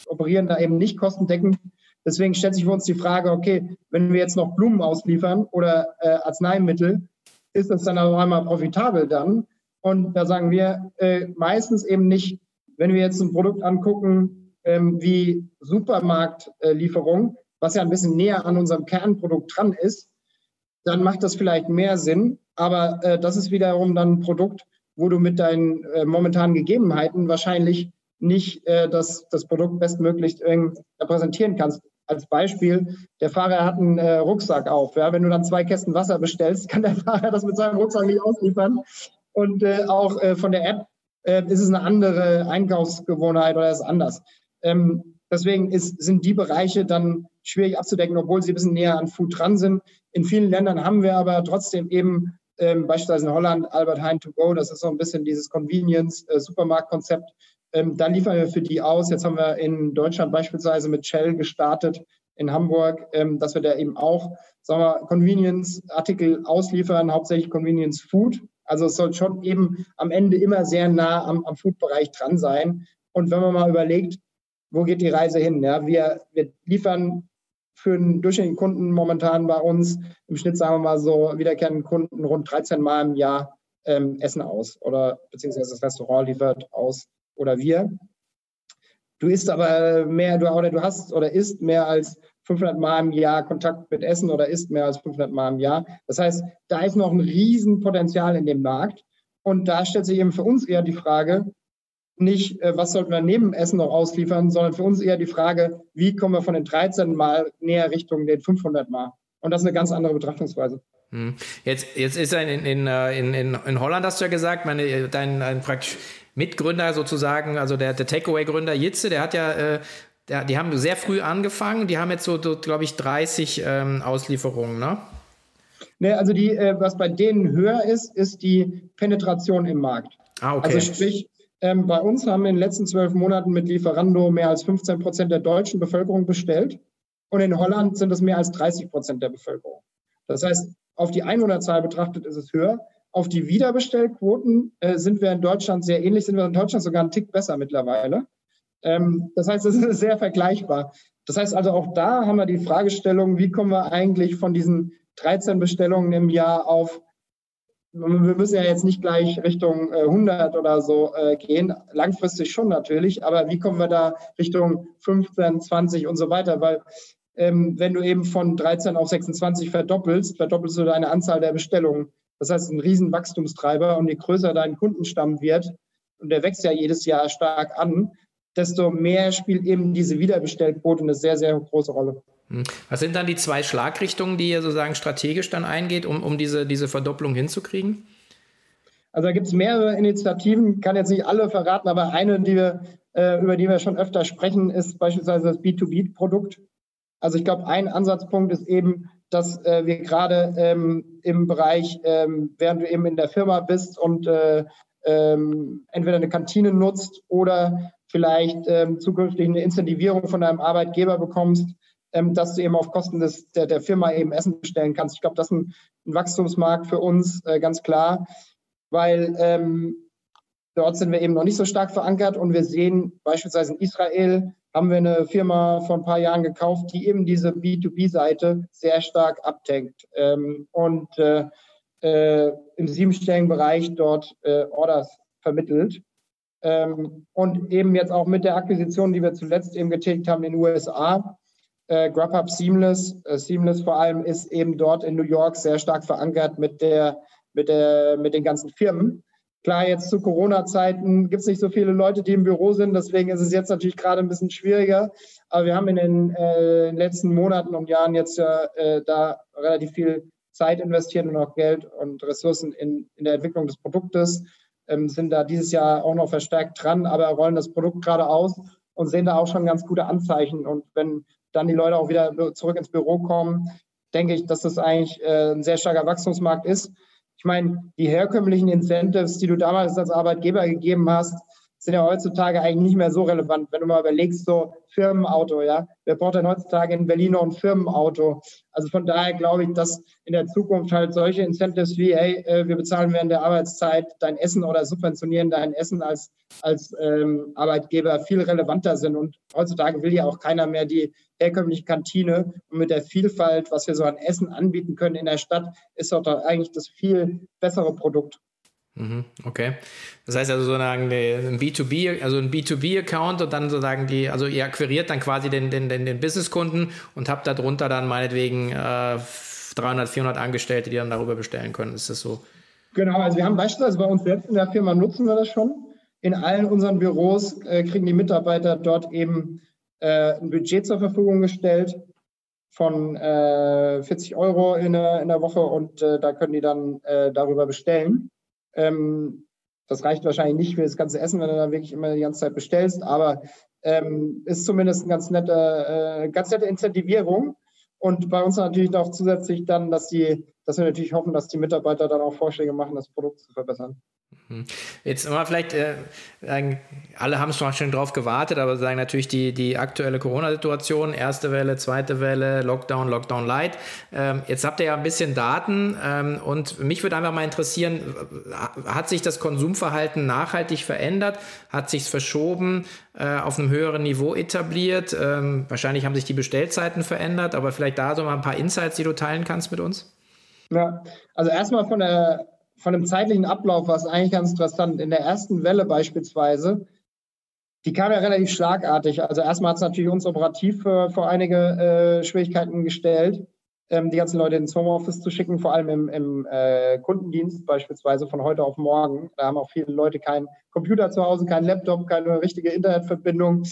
operieren da eben nicht kostendeckend. Deswegen stellt sich für uns die Frage, okay, wenn wir jetzt noch Blumen ausliefern oder äh, Arzneimittel, ist das dann auch einmal profitabel dann? Und da sagen wir äh, meistens eben nicht, wenn wir jetzt ein Produkt angucken ähm, wie Supermarktlieferung, was ja ein bisschen näher an unserem Kernprodukt dran ist, dann macht das vielleicht mehr Sinn. Aber äh, das ist wiederum dann ein Produkt, wo du mit deinen äh, momentanen Gegebenheiten wahrscheinlich nicht äh, das, das Produkt bestmöglich präsentieren kannst. Als Beispiel, der Fahrer hat einen äh, Rucksack auf. Ja? Wenn du dann zwei Kästen Wasser bestellst, kann der Fahrer das mit seinem Rucksack nicht ausliefern. Und äh, auch äh, von der App äh, ist es eine andere Einkaufsgewohnheit oder ist anders. Ähm, deswegen ist, sind die Bereiche dann schwierig abzudecken, obwohl sie ein bisschen näher an Food dran sind. In vielen Ländern haben wir aber trotzdem eben ähm, beispielsweise in Holland Albert Heijn to go, das ist so ein bisschen dieses Convenience-Supermarktkonzept. Äh, ähm, da liefern wir für die aus. Jetzt haben wir in Deutschland beispielsweise mit Shell gestartet, in Hamburg, ähm, dass wir da eben auch sagen wir, Convenience-Artikel ausliefern, hauptsächlich Convenience Food. Also es soll schon eben am Ende immer sehr nah am, am Food-Bereich dran sein. Und wenn man mal überlegt, wo geht die Reise hin? Ja, wir, wir liefern für einen durchschnittlichen Kunden momentan bei uns im Schnitt, sagen wir mal so, wiederkehrenden Kunden rund 13 Mal im Jahr ähm, Essen aus oder beziehungsweise das Restaurant liefert aus oder wir. Du isst aber mehr, du, oder du hast oder isst mehr als 500 Mal im Jahr Kontakt mit Essen oder isst mehr als 500 Mal im Jahr. Das heißt, da ist noch ein Riesenpotenzial in dem Markt. Und da stellt sich eben für uns eher die Frage, nicht, äh, was sollten wir neben Essen noch ausliefern, sondern für uns eher die Frage, wie kommen wir von den 13 Mal näher Richtung den 500 Mal. Und das ist eine ganz andere Betrachtungsweise. Hm. Jetzt, jetzt ist er in, in, äh, in, in, in Holland, hast du ja gesagt, meine, dein, dein praktisch Mitgründer sozusagen, also der, der Takeaway-Gründer Jitze, der hat ja, äh, der, die haben sehr früh angefangen, die haben jetzt so, so glaube ich, 30 ähm, Auslieferungen, ne? Ne, also die, äh, was bei denen höher ist, ist die Penetration im Markt. Ah, okay. Also sprich, ähm, bei uns haben in den letzten zwölf Monaten mit Lieferando mehr als 15 Prozent der deutschen Bevölkerung bestellt. Und in Holland sind es mehr als 30 Prozent der Bevölkerung. Das heißt, auf die Einwohnerzahl betrachtet ist es höher. Auf die Wiederbestellquoten äh, sind wir in Deutschland sehr ähnlich, sind wir in Deutschland sogar einen Tick besser mittlerweile. Ähm, das heißt, es ist sehr vergleichbar. Das heißt also, auch da haben wir die Fragestellung, wie kommen wir eigentlich von diesen 13 Bestellungen im Jahr auf wir müssen ja jetzt nicht gleich Richtung 100 äh, oder so äh, gehen, langfristig schon natürlich, aber wie kommen wir da Richtung 15, 20 und so weiter? Weil ähm, wenn du eben von 13 auf 26 verdoppelst, verdoppelst du deine Anzahl der Bestellungen. Das heißt, ein riesen Wachstumstreiber und je größer dein Kundenstamm wird, und der wächst ja jedes Jahr stark an, desto mehr spielt eben diese Wiederbestellquote eine sehr, sehr große Rolle. Hm. Was sind dann die zwei Schlagrichtungen, die ihr sozusagen strategisch dann eingeht, um, um diese, diese Verdopplung hinzukriegen? Also da gibt es mehrere Initiativen, kann jetzt nicht alle verraten, aber eine, die wir, äh, über die wir schon öfter sprechen, ist beispielsweise das B2B-Produkt. Also ich glaube, ein Ansatzpunkt ist eben, dass äh, wir gerade ähm, im Bereich, ähm, während du eben in der Firma bist und äh, ähm, entweder eine Kantine nutzt oder vielleicht ähm, zukünftig eine Incentivierung von deinem Arbeitgeber bekommst, ähm, dass du eben auf Kosten des, der, der Firma eben Essen bestellen kannst. Ich glaube, das ist ein, ein, Wachstumsmarkt für uns, äh, ganz klar, weil ähm, dort sind wir eben noch nicht so stark verankert und wir sehen beispielsweise in Israel haben wir eine Firma vor ein paar Jahren gekauft, die eben diese B2B-Seite sehr stark abtankt ähm, und äh, äh, im siebenstelligen Bereich dort äh, Orders vermittelt. Ähm, und eben jetzt auch mit der Akquisition, die wir zuletzt eben getätigt haben in den USA, äh, Grubhub Seamless. Äh, Seamless vor allem ist eben dort in New York sehr stark verankert mit, der, mit, der, mit den ganzen Firmen. Klar, jetzt zu Corona-Zeiten gibt es nicht so viele Leute, die im Büro sind, deswegen ist es jetzt natürlich gerade ein bisschen schwieriger. Aber wir haben in den äh, letzten Monaten und Jahren jetzt ja äh, da relativ viel Zeit investiert und auch Geld und Ressourcen in, in der Entwicklung des Produktes, ähm, sind da dieses Jahr auch noch verstärkt dran, aber rollen das Produkt gerade aus und sehen da auch schon ganz gute Anzeichen. Und wenn dann die Leute auch wieder zurück ins Büro kommen, denke ich, dass das eigentlich äh, ein sehr starker Wachstumsmarkt ist. Ich meine, die herkömmlichen Incentives, die du damals als Arbeitgeber gegeben hast, sind ja heutzutage eigentlich nicht mehr so relevant. Wenn du mal überlegst, so Firmenauto, ja, wer braucht denn heutzutage in Berlin noch ein Firmenauto? Also von daher glaube ich, dass in der Zukunft halt solche Incentives wie, hey, äh, wir bezahlen während der Arbeitszeit dein Essen oder subventionieren dein Essen als, als ähm, Arbeitgeber viel relevanter sind. Und heutzutage will ja auch keiner mehr die herkömmliche Kantine. Und mit der Vielfalt, was wir so an Essen anbieten können in der Stadt, ist doch eigentlich das viel bessere Produkt. Mhm, okay. Das heißt also sozusagen ein B2B, also ein B2B-Account und dann sozusagen die, also ihr akquiriert dann quasi den, den, den, den Businesskunden und habt darunter dann meinetwegen äh, 300, 400 Angestellte, die dann darüber bestellen können. Ist das so? Genau, also wir haben beispielsweise bei uns selbst in der Firma nutzen wir das schon. In allen unseren Büros äh, kriegen die Mitarbeiter dort eben äh, ein Budget zur Verfügung gestellt von äh, 40 Euro in der, in der Woche und äh, da können die dann äh, darüber bestellen. Ähm, das reicht wahrscheinlich nicht für das ganze Essen, wenn du dann wirklich immer die ganze Zeit bestellst, aber ähm, ist zumindest eine ganz nette, äh, ganz nette Incentivierung. Und bei uns natürlich noch zusätzlich dann, dass die, dass wir natürlich hoffen, dass die Mitarbeiter dann auch Vorschläge machen, das Produkt zu verbessern. Mhm. Jetzt mal vielleicht, äh, alle haben schon drauf gewartet, aber sagen natürlich die, die aktuelle Corona-Situation, erste Welle, zweite Welle, Lockdown, Lockdown Light. Ähm, jetzt habt ihr ja ein bisschen Daten ähm, und mich würde einfach mal interessieren, hat sich das Konsumverhalten nachhaltig verändert? Hat sich es verschoben, äh, auf einem höheren Niveau etabliert? Ähm, wahrscheinlich haben sich die Bestellzeiten verändert, aber vielleicht da so mal ein paar Insights, die du teilen kannst mit uns? Ja, also erstmal von der von dem zeitlichen Ablauf war es eigentlich ganz interessant. In der ersten Welle beispielsweise, die kam ja relativ schlagartig. Also erstmal hat es natürlich uns operativ vor einige äh, Schwierigkeiten gestellt, ähm, die ganzen Leute ins Homeoffice zu schicken, vor allem im, im äh, Kundendienst beispielsweise von heute auf morgen. Da haben auch viele Leute keinen Computer zu Hause, keinen Laptop, keine richtige Internetverbindung.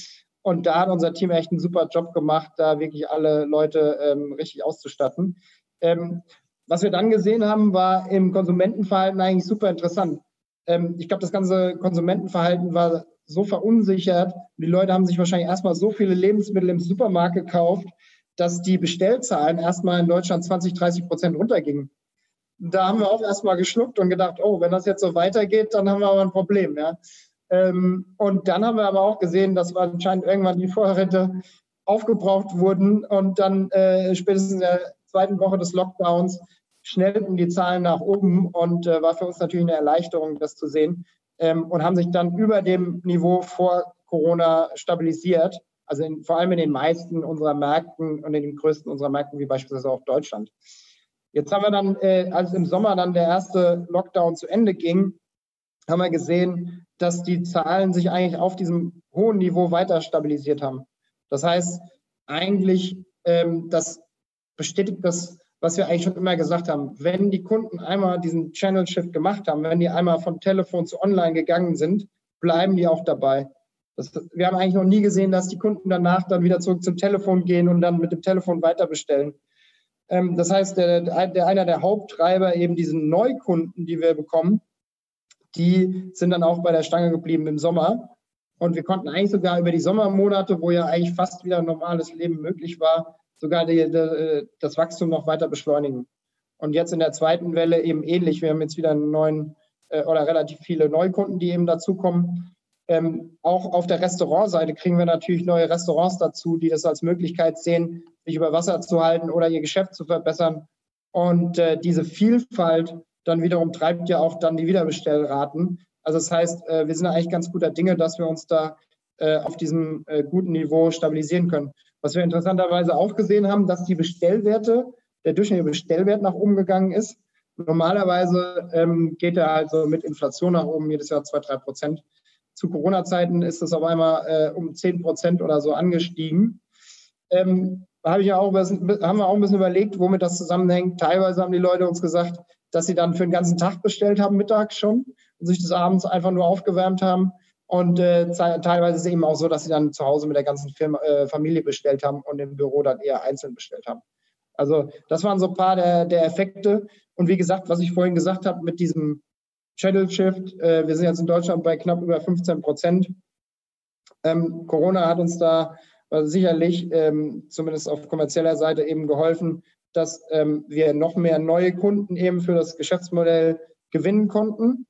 Und da hat unser Team echt einen super Job gemacht, da wirklich alle Leute ähm, richtig auszustatten. Ähm, was wir dann gesehen haben, war im Konsumentenverhalten eigentlich super interessant. Ähm, ich glaube, das ganze Konsumentenverhalten war so verunsichert. Die Leute haben sich wahrscheinlich erstmal so viele Lebensmittel im Supermarkt gekauft, dass die Bestellzahlen erstmal in Deutschland 20, 30 Prozent runtergingen. Da haben wir auch erstmal geschluckt und gedacht, oh, wenn das jetzt so weitergeht, dann haben wir aber ein Problem. Ja. Ähm, und dann haben wir aber auch gesehen, dass anscheinend irgendwann die Vorräte aufgebraucht wurden und dann äh, spätestens in der zweiten Woche des Lockdowns schnellten die Zahlen nach oben und äh, war für uns natürlich eine Erleichterung, das zu sehen. Ähm, und haben sich dann über dem Niveau vor Corona stabilisiert. Also in, vor allem in den meisten unserer Märkten und in den größten unserer Märkten, wie beispielsweise auch Deutschland. Jetzt haben wir dann, äh, als im Sommer dann der erste Lockdown zu Ende ging, haben wir gesehen, dass die Zahlen sich eigentlich auf diesem hohen Niveau weiter stabilisiert haben. Das heißt, eigentlich, ähm, das bestätigt das was wir eigentlich schon immer gesagt haben, wenn die Kunden einmal diesen Channel Shift gemacht haben, wenn die einmal von Telefon zu Online gegangen sind, bleiben die auch dabei. Das, wir haben eigentlich noch nie gesehen, dass die Kunden danach dann wieder zurück zum Telefon gehen und dann mit dem Telefon weiter bestellen. Ähm, das heißt, der, der, einer der Haupttreiber eben diesen Neukunden, die wir bekommen, die sind dann auch bei der Stange geblieben im Sommer. Und wir konnten eigentlich sogar über die Sommermonate, wo ja eigentlich fast wieder ein normales Leben möglich war, sogar die, die, das Wachstum noch weiter beschleunigen. Und jetzt in der zweiten Welle eben ähnlich. Wir haben jetzt wieder einen neuen äh, oder relativ viele Neukunden, die eben dazukommen. Ähm, auch auf der Restaurantseite kriegen wir natürlich neue Restaurants dazu, die das als Möglichkeit sehen, sich über Wasser zu halten oder ihr Geschäft zu verbessern. Und äh, diese Vielfalt dann wiederum treibt ja auch dann die Wiederbestellraten. Also das heißt, äh, wir sind eigentlich ganz guter Dinge, dass wir uns da äh, auf diesem äh, guten Niveau stabilisieren können. Was wir interessanterweise auch gesehen haben, dass die Bestellwerte, der durchschnittliche Bestellwert nach oben gegangen ist. Normalerweise ähm, geht er also mit Inflation nach oben, jedes Jahr zwei, drei Prozent. Zu Corona-Zeiten ist es auf einmal äh, um zehn Prozent oder so angestiegen. Ähm, habe ich ja auch, haben wir auch ein bisschen überlegt, womit das zusammenhängt. Teilweise haben die Leute uns gesagt, dass sie dann für den ganzen Tag bestellt haben, mittags schon, und sich das abends einfach nur aufgewärmt haben. Und äh, teilweise ist es eben auch so, dass sie dann zu Hause mit der ganzen Firma, äh, Familie bestellt haben und im Büro dann eher einzeln bestellt haben. Also das waren so ein paar der, der Effekte. Und wie gesagt, was ich vorhin gesagt habe mit diesem Channel Shift, äh, wir sind jetzt in Deutschland bei knapp über 15 Prozent. Ähm, Corona hat uns da sicherlich, ähm, zumindest auf kommerzieller Seite, eben geholfen, dass ähm, wir noch mehr neue Kunden eben für das Geschäftsmodell gewinnen konnten.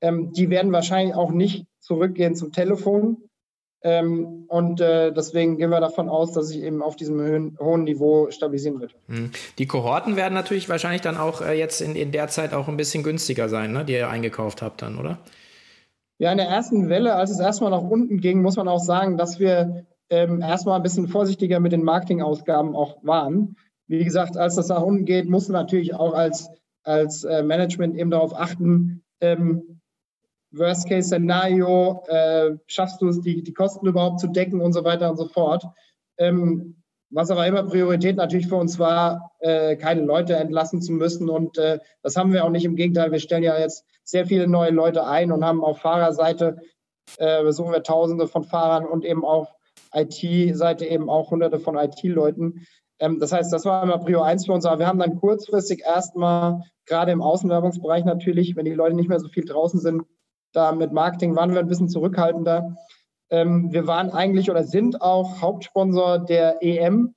Ähm, die werden wahrscheinlich auch nicht zurückgehen zum Telefon. Ähm, und äh, deswegen gehen wir davon aus, dass sich eben auf diesem hohen, hohen Niveau stabilisieren wird. Hm. Die Kohorten werden natürlich wahrscheinlich dann auch äh, jetzt in, in der Zeit auch ein bisschen günstiger sein, ne, die ihr eingekauft habt dann, oder? Ja, in der ersten Welle, als es erstmal nach unten ging, muss man auch sagen, dass wir ähm, erstmal ein bisschen vorsichtiger mit den Marketingausgaben auch waren. Wie gesagt, als das nach unten geht, muss man natürlich auch als, als äh, Management eben darauf achten, ähm, Worst-Case-Szenario, äh, schaffst du es, die, die Kosten überhaupt zu decken und so weiter und so fort. Ähm, was aber immer Priorität natürlich für uns war, äh, keine Leute entlassen zu müssen. Und äh, das haben wir auch nicht. Im Gegenteil, wir stellen ja jetzt sehr viele neue Leute ein und haben auf Fahrerseite, äh, besuchen wir Tausende von Fahrern und eben auf IT-Seite eben auch Hunderte von IT-Leuten. Ähm, das heißt, das war immer Prio 1 für uns. Aber wir haben dann kurzfristig erstmal, gerade im Außenwerbungsbereich natürlich, wenn die Leute nicht mehr so viel draußen sind, da mit Marketing waren wir ein bisschen zurückhaltender. Ähm, wir waren eigentlich oder sind auch Hauptsponsor der EM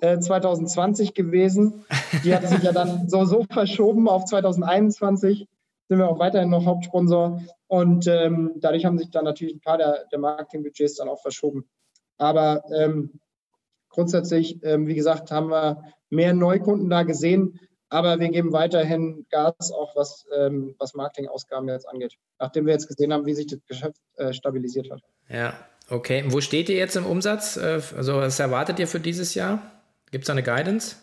äh, 2020 gewesen. Die hat sich ja dann so, so verschoben auf 2021. Sind wir auch weiterhin noch Hauptsponsor. Und ähm, dadurch haben sich dann natürlich ein paar der, der Marketingbudgets dann auch verschoben. Aber ähm, grundsätzlich, ähm, wie gesagt, haben wir mehr Neukunden da gesehen. Aber wir geben weiterhin Gas, auch was, ähm, was Marketingausgaben jetzt angeht, nachdem wir jetzt gesehen haben, wie sich das Geschäft äh, stabilisiert hat. Ja, okay. Wo steht ihr jetzt im Umsatz? Äh, also, was erwartet ihr für dieses Jahr? Gibt es eine Guidance?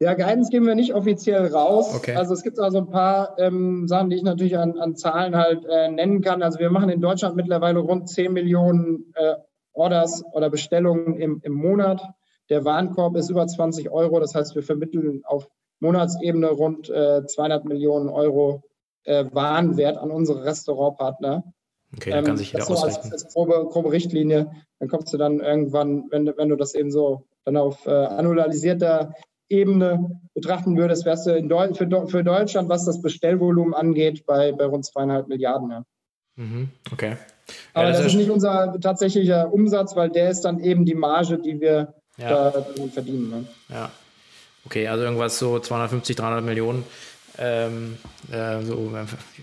Ja, Guidance geben wir nicht offiziell raus. Okay. Also es gibt also ein paar ähm, Sachen, die ich natürlich an, an Zahlen halt äh, nennen kann. Also wir machen in Deutschland mittlerweile rund 10 Millionen äh, Orders oder Bestellungen im, im Monat. Der Warenkorb ist über 20 Euro. Das heißt, wir vermitteln auf Monatsebene rund äh, 200 Millionen Euro äh, Warenwert an unsere Restaurantpartner. Okay, da kann ähm, sich jeder so ausrechnen. Als, als grobe, grobe, Richtlinie, dann kommst du dann irgendwann, wenn, wenn du das eben so dann auf äh, annualisierter Ebene betrachten würdest, wärst du in Deu für, für, Deutschland, was das Bestellvolumen angeht, bei, bei rund zweieinhalb Milliarden. Ja. Mhm, okay. Aber ja, das, das, ist nicht unser tatsächlicher Umsatz, weil der ist dann eben die Marge, die wir ja. da verdienen. Ne? Ja, Okay, also irgendwas so 250, 300 Millionen. Ähm, äh, so,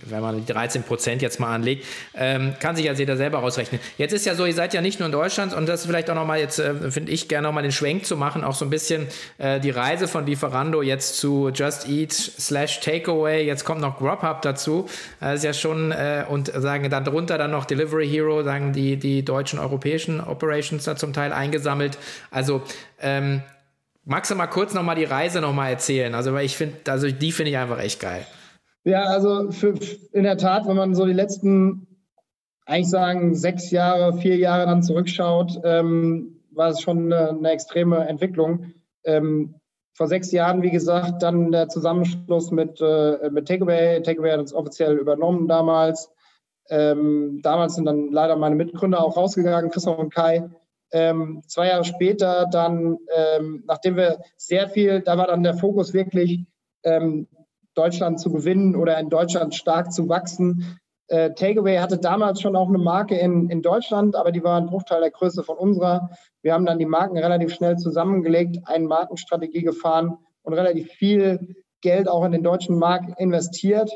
wenn man die 13 Prozent jetzt mal anlegt, ähm, kann sich ja jeder selber ausrechnen. Jetzt ist ja so, ihr seid ja nicht nur in Deutschland und das vielleicht auch nochmal jetzt, äh, finde ich, gerne nochmal den Schwenk zu machen, auch so ein bisschen äh, die Reise von Lieferando jetzt zu Just Eat slash Takeaway, jetzt kommt noch Grubhub dazu, das ist ja schon, äh, und sagen dann drunter dann noch Delivery Hero, sagen die, die deutschen, europäischen Operations da zum Teil eingesammelt. Also, ähm, Magst du mal kurz nochmal die Reise nochmal erzählen? Also, weil ich finde, also die finde ich einfach echt geil. Ja, also für, in der Tat, wenn man so die letzten, eigentlich sagen, sechs Jahre, vier Jahre dann zurückschaut, ähm, war es schon eine, eine extreme Entwicklung. Ähm, vor sechs Jahren, wie gesagt, dann der Zusammenschluss mit, äh, mit Takeaway. Takeaway hat uns offiziell übernommen damals. Ähm, damals sind dann leider meine Mitgründer auch rausgegangen, Christoph und Kai. Ähm, zwei Jahre später dann, ähm, nachdem wir sehr viel, da war dann der Fokus wirklich, ähm, Deutschland zu gewinnen oder in Deutschland stark zu wachsen. Äh, Takeaway hatte damals schon auch eine Marke in, in Deutschland, aber die war ein Bruchteil der Größe von unserer. Wir haben dann die Marken relativ schnell zusammengelegt, eine Markenstrategie gefahren und relativ viel Geld auch in den deutschen Markt investiert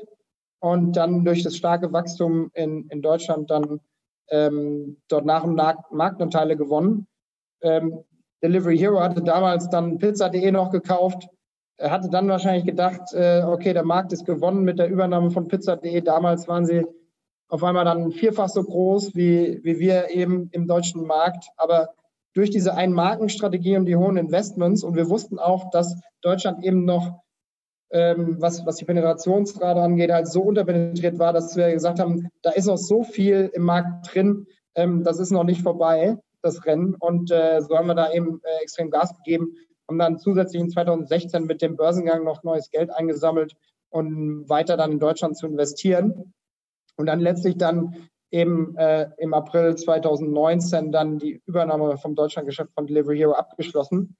und dann durch das starke Wachstum in, in Deutschland dann ähm, dort nach und nach Marktanteile gewonnen. Ähm, Delivery Hero hatte damals dann Pizza.de noch gekauft. Er hatte dann wahrscheinlich gedacht, äh, okay, der Markt ist gewonnen mit der Übernahme von Pizza.de. Damals waren sie auf einmal dann vierfach so groß wie, wie wir eben im deutschen Markt. Aber durch diese Einmarkenstrategie und die hohen Investments und wir wussten auch, dass Deutschland eben noch ähm, was, was die Penetrationsrate angeht, halt so unterpenetriert war, dass wir gesagt haben, da ist noch so viel im Markt drin, ähm, das ist noch nicht vorbei, das Rennen. Und äh, so haben wir da eben äh, extrem Gas gegeben, haben dann zusätzlich in 2016 mit dem Börsengang noch neues Geld eingesammelt und weiter dann in Deutschland zu investieren. Und dann letztlich dann eben äh, im April 2019 dann die Übernahme vom Deutschlandgeschäft von Delivery Hero abgeschlossen.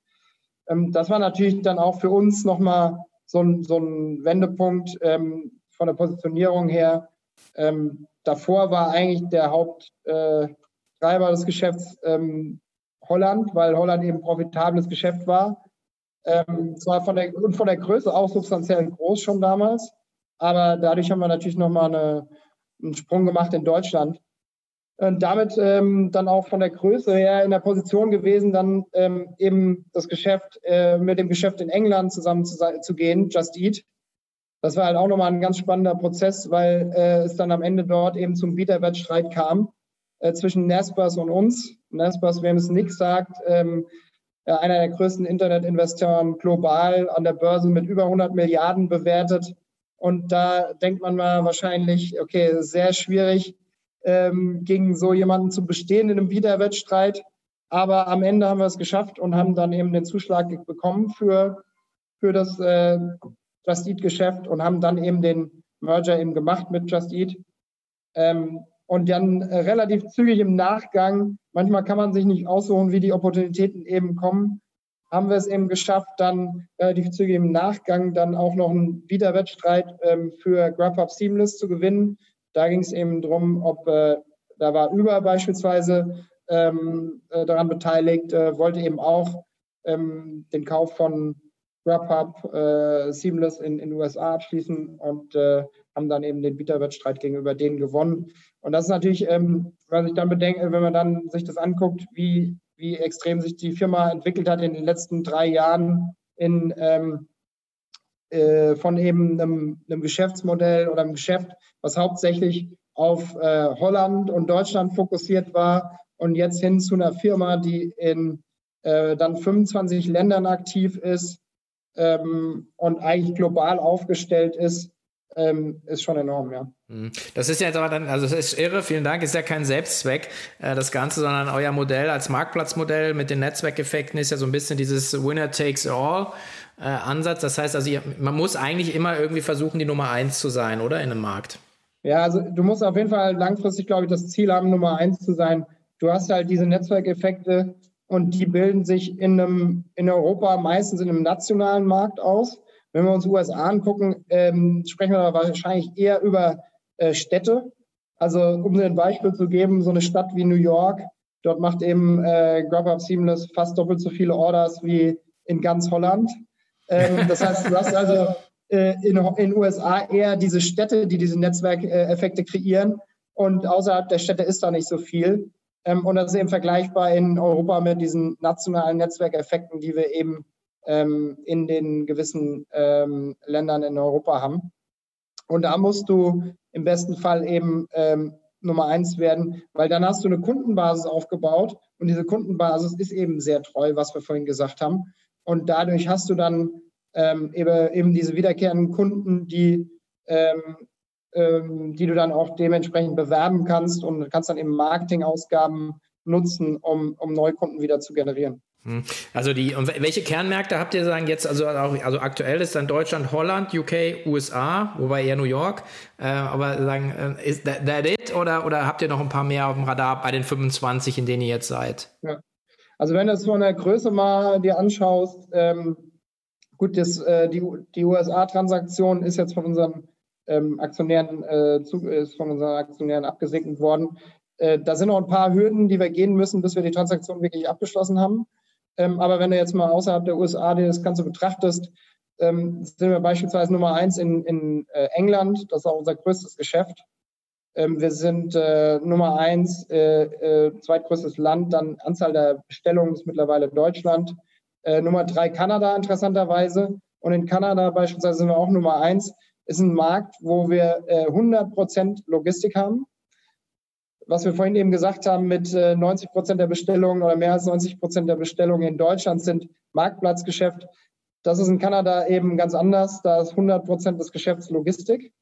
Ähm, das war natürlich dann auch für uns nochmal so ein, so ein Wendepunkt ähm, von der Positionierung her. Ähm, davor war eigentlich der Haupttreiber äh, des Geschäfts ähm, Holland, weil Holland eben profitables Geschäft war. Ähm, zwar von der, und von der Größe auch substanziell groß schon damals, aber dadurch haben wir natürlich nochmal eine, einen Sprung gemacht in Deutschland. Und damit ähm, dann auch von der Größe her in der Position gewesen, dann ähm, eben das Geschäft äh, mit dem Geschäft in England zusammen zu, zu, gehen, Just Eat. Das war halt auch nochmal ein ganz spannender Prozess, weil äh, es dann am Ende dort eben zum Bieterwettstreit kam äh, zwischen Naspers und uns. Naspers, wem es nichts sagt, ähm, einer der größten Internetinvestoren global an der Börse mit über 100 Milliarden bewertet. Und da denkt man mal wahrscheinlich, okay, sehr schwierig, ähm, gegen so jemanden zu bestehen in einem Wiederwettstreit. Aber am Ende haben wir es geschafft und haben dann eben den Zuschlag bekommen für, für das äh, Just Eat-Geschäft und haben dann eben den Merger eben gemacht mit Just Eat. Ähm, und dann äh, relativ zügig im Nachgang, manchmal kann man sich nicht aussuchen, wie die Opportunitäten eben kommen, haben wir es eben geschafft, dann relativ zügig im Nachgang dann auch noch einen Wiederwettstreit ähm, für GrabHub Seamless zu gewinnen da ging es eben darum, ob äh, da war Uber beispielsweise ähm, äh, daran beteiligt, äh, wollte eben auch ähm, den Kauf von Grubhub äh, Seamless in den USA abschließen und äh, haben dann eben den Bieterwettstreit gegenüber denen gewonnen. Und das ist natürlich, ähm, was ich dann bedenke, wenn man dann sich das anguckt, wie, wie extrem sich die Firma entwickelt hat in den letzten drei Jahren in ähm, äh, von eben einem, einem, Geschäftsmodell oder einem Geschäft, was hauptsächlich auf äh, Holland und Deutschland fokussiert war und jetzt hin zu einer Firma, die in äh, dann 25 Ländern aktiv ist ähm, und eigentlich global aufgestellt ist, ähm, ist schon enorm, ja. Mhm. Das ist ja jetzt aber dann, also es ist irre, vielen Dank, ist ja kein Selbstzweck, äh, das Ganze, sondern euer Modell als Marktplatzmodell mit den Netzwerkeffekten ist ja so ein bisschen dieses Winner takes all äh, Ansatz. Das heißt also, man muss eigentlich immer irgendwie versuchen, die Nummer eins zu sein, oder in einem Markt? Ja, also du musst auf jeden Fall langfristig, glaube ich, das Ziel haben, Nummer eins zu sein. Du hast halt diese Netzwerkeffekte und die bilden sich in, einem, in Europa meistens in einem nationalen Markt aus. Wenn wir uns USA angucken, ähm, sprechen wir da wahrscheinlich eher über äh, Städte. Also um dir ein Beispiel zu geben, so eine Stadt wie New York, dort macht eben äh, GrubHub Seamless fast doppelt so viele Orders wie in ganz Holland. Ähm, das heißt, du hast also in den USA eher diese Städte, die diese Netzwerkeffekte kreieren und außerhalb der Städte ist da nicht so viel. Ähm, und das ist eben vergleichbar in Europa mit diesen nationalen Netzwerkeffekten, die wir eben ähm, in den gewissen ähm, Ländern in Europa haben. Und da musst du im besten Fall eben Nummer eins werden, weil dann hast du eine Kundenbasis aufgebaut und diese Kundenbasis ist eben sehr treu, was wir vorhin gesagt haben. Und dadurch hast du dann ähm, eben, diese wiederkehrenden Kunden, die, ähm, ähm, die du dann auch dementsprechend bewerben kannst und kannst dann eben Marketingausgaben nutzen, um, um Neukunden wieder zu generieren. Hm. Also die, und welche Kernmärkte habt ihr sagen jetzt, also, auch, also aktuell ist dann Deutschland, Holland, UK, USA, wobei eher New York, äh, aber sagen, äh, ist that, that it oder, oder habt ihr noch ein paar mehr auf dem Radar bei den 25, in denen ihr jetzt seid? Ja. Also wenn du es von der Größe mal dir anschaust, ähm, gut, das, äh, die, die USA-Transaktion ist jetzt von unseren ähm, Aktionären äh, zu, ist von unseren Aktionären abgesegnet worden. Äh, da sind noch ein paar Hürden, die wir gehen müssen, bis wir die Transaktion wirklich abgeschlossen haben. Ähm, aber wenn du jetzt mal außerhalb der USA dir das Ganze betrachtest, ähm, sind wir beispielsweise Nummer eins in, in äh, England. Das ist auch unser größtes Geschäft. Ähm, wir sind äh, Nummer eins, äh, äh, zweitgrößtes Land, dann Anzahl der Bestellungen ist mittlerweile Deutschland. Äh, Nummer drei Kanada interessanterweise. Und in Kanada beispielsweise sind wir auch Nummer eins. Ist ein Markt, wo wir 100 äh, Prozent Logistik haben. Was wir vorhin eben gesagt haben, mit 90 äh, Prozent der Bestellungen oder mehr als 90 Prozent der Bestellungen in Deutschland sind Marktplatzgeschäft. Das ist in Kanada eben ganz anders. Da ist 100 Prozent des Geschäfts Logistik.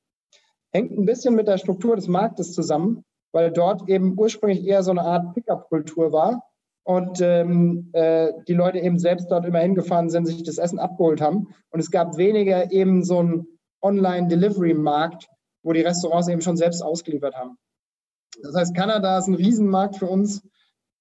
Hängt ein bisschen mit der Struktur des Marktes zusammen, weil dort eben ursprünglich eher so eine Art Pickup-Kultur war und ähm, äh, die Leute eben selbst dort immer hingefahren sind, sich das Essen abgeholt haben. Und es gab weniger eben so einen Online-Delivery-Markt, wo die Restaurants eben schon selbst ausgeliefert haben. Das heißt, Kanada ist ein Riesenmarkt für uns,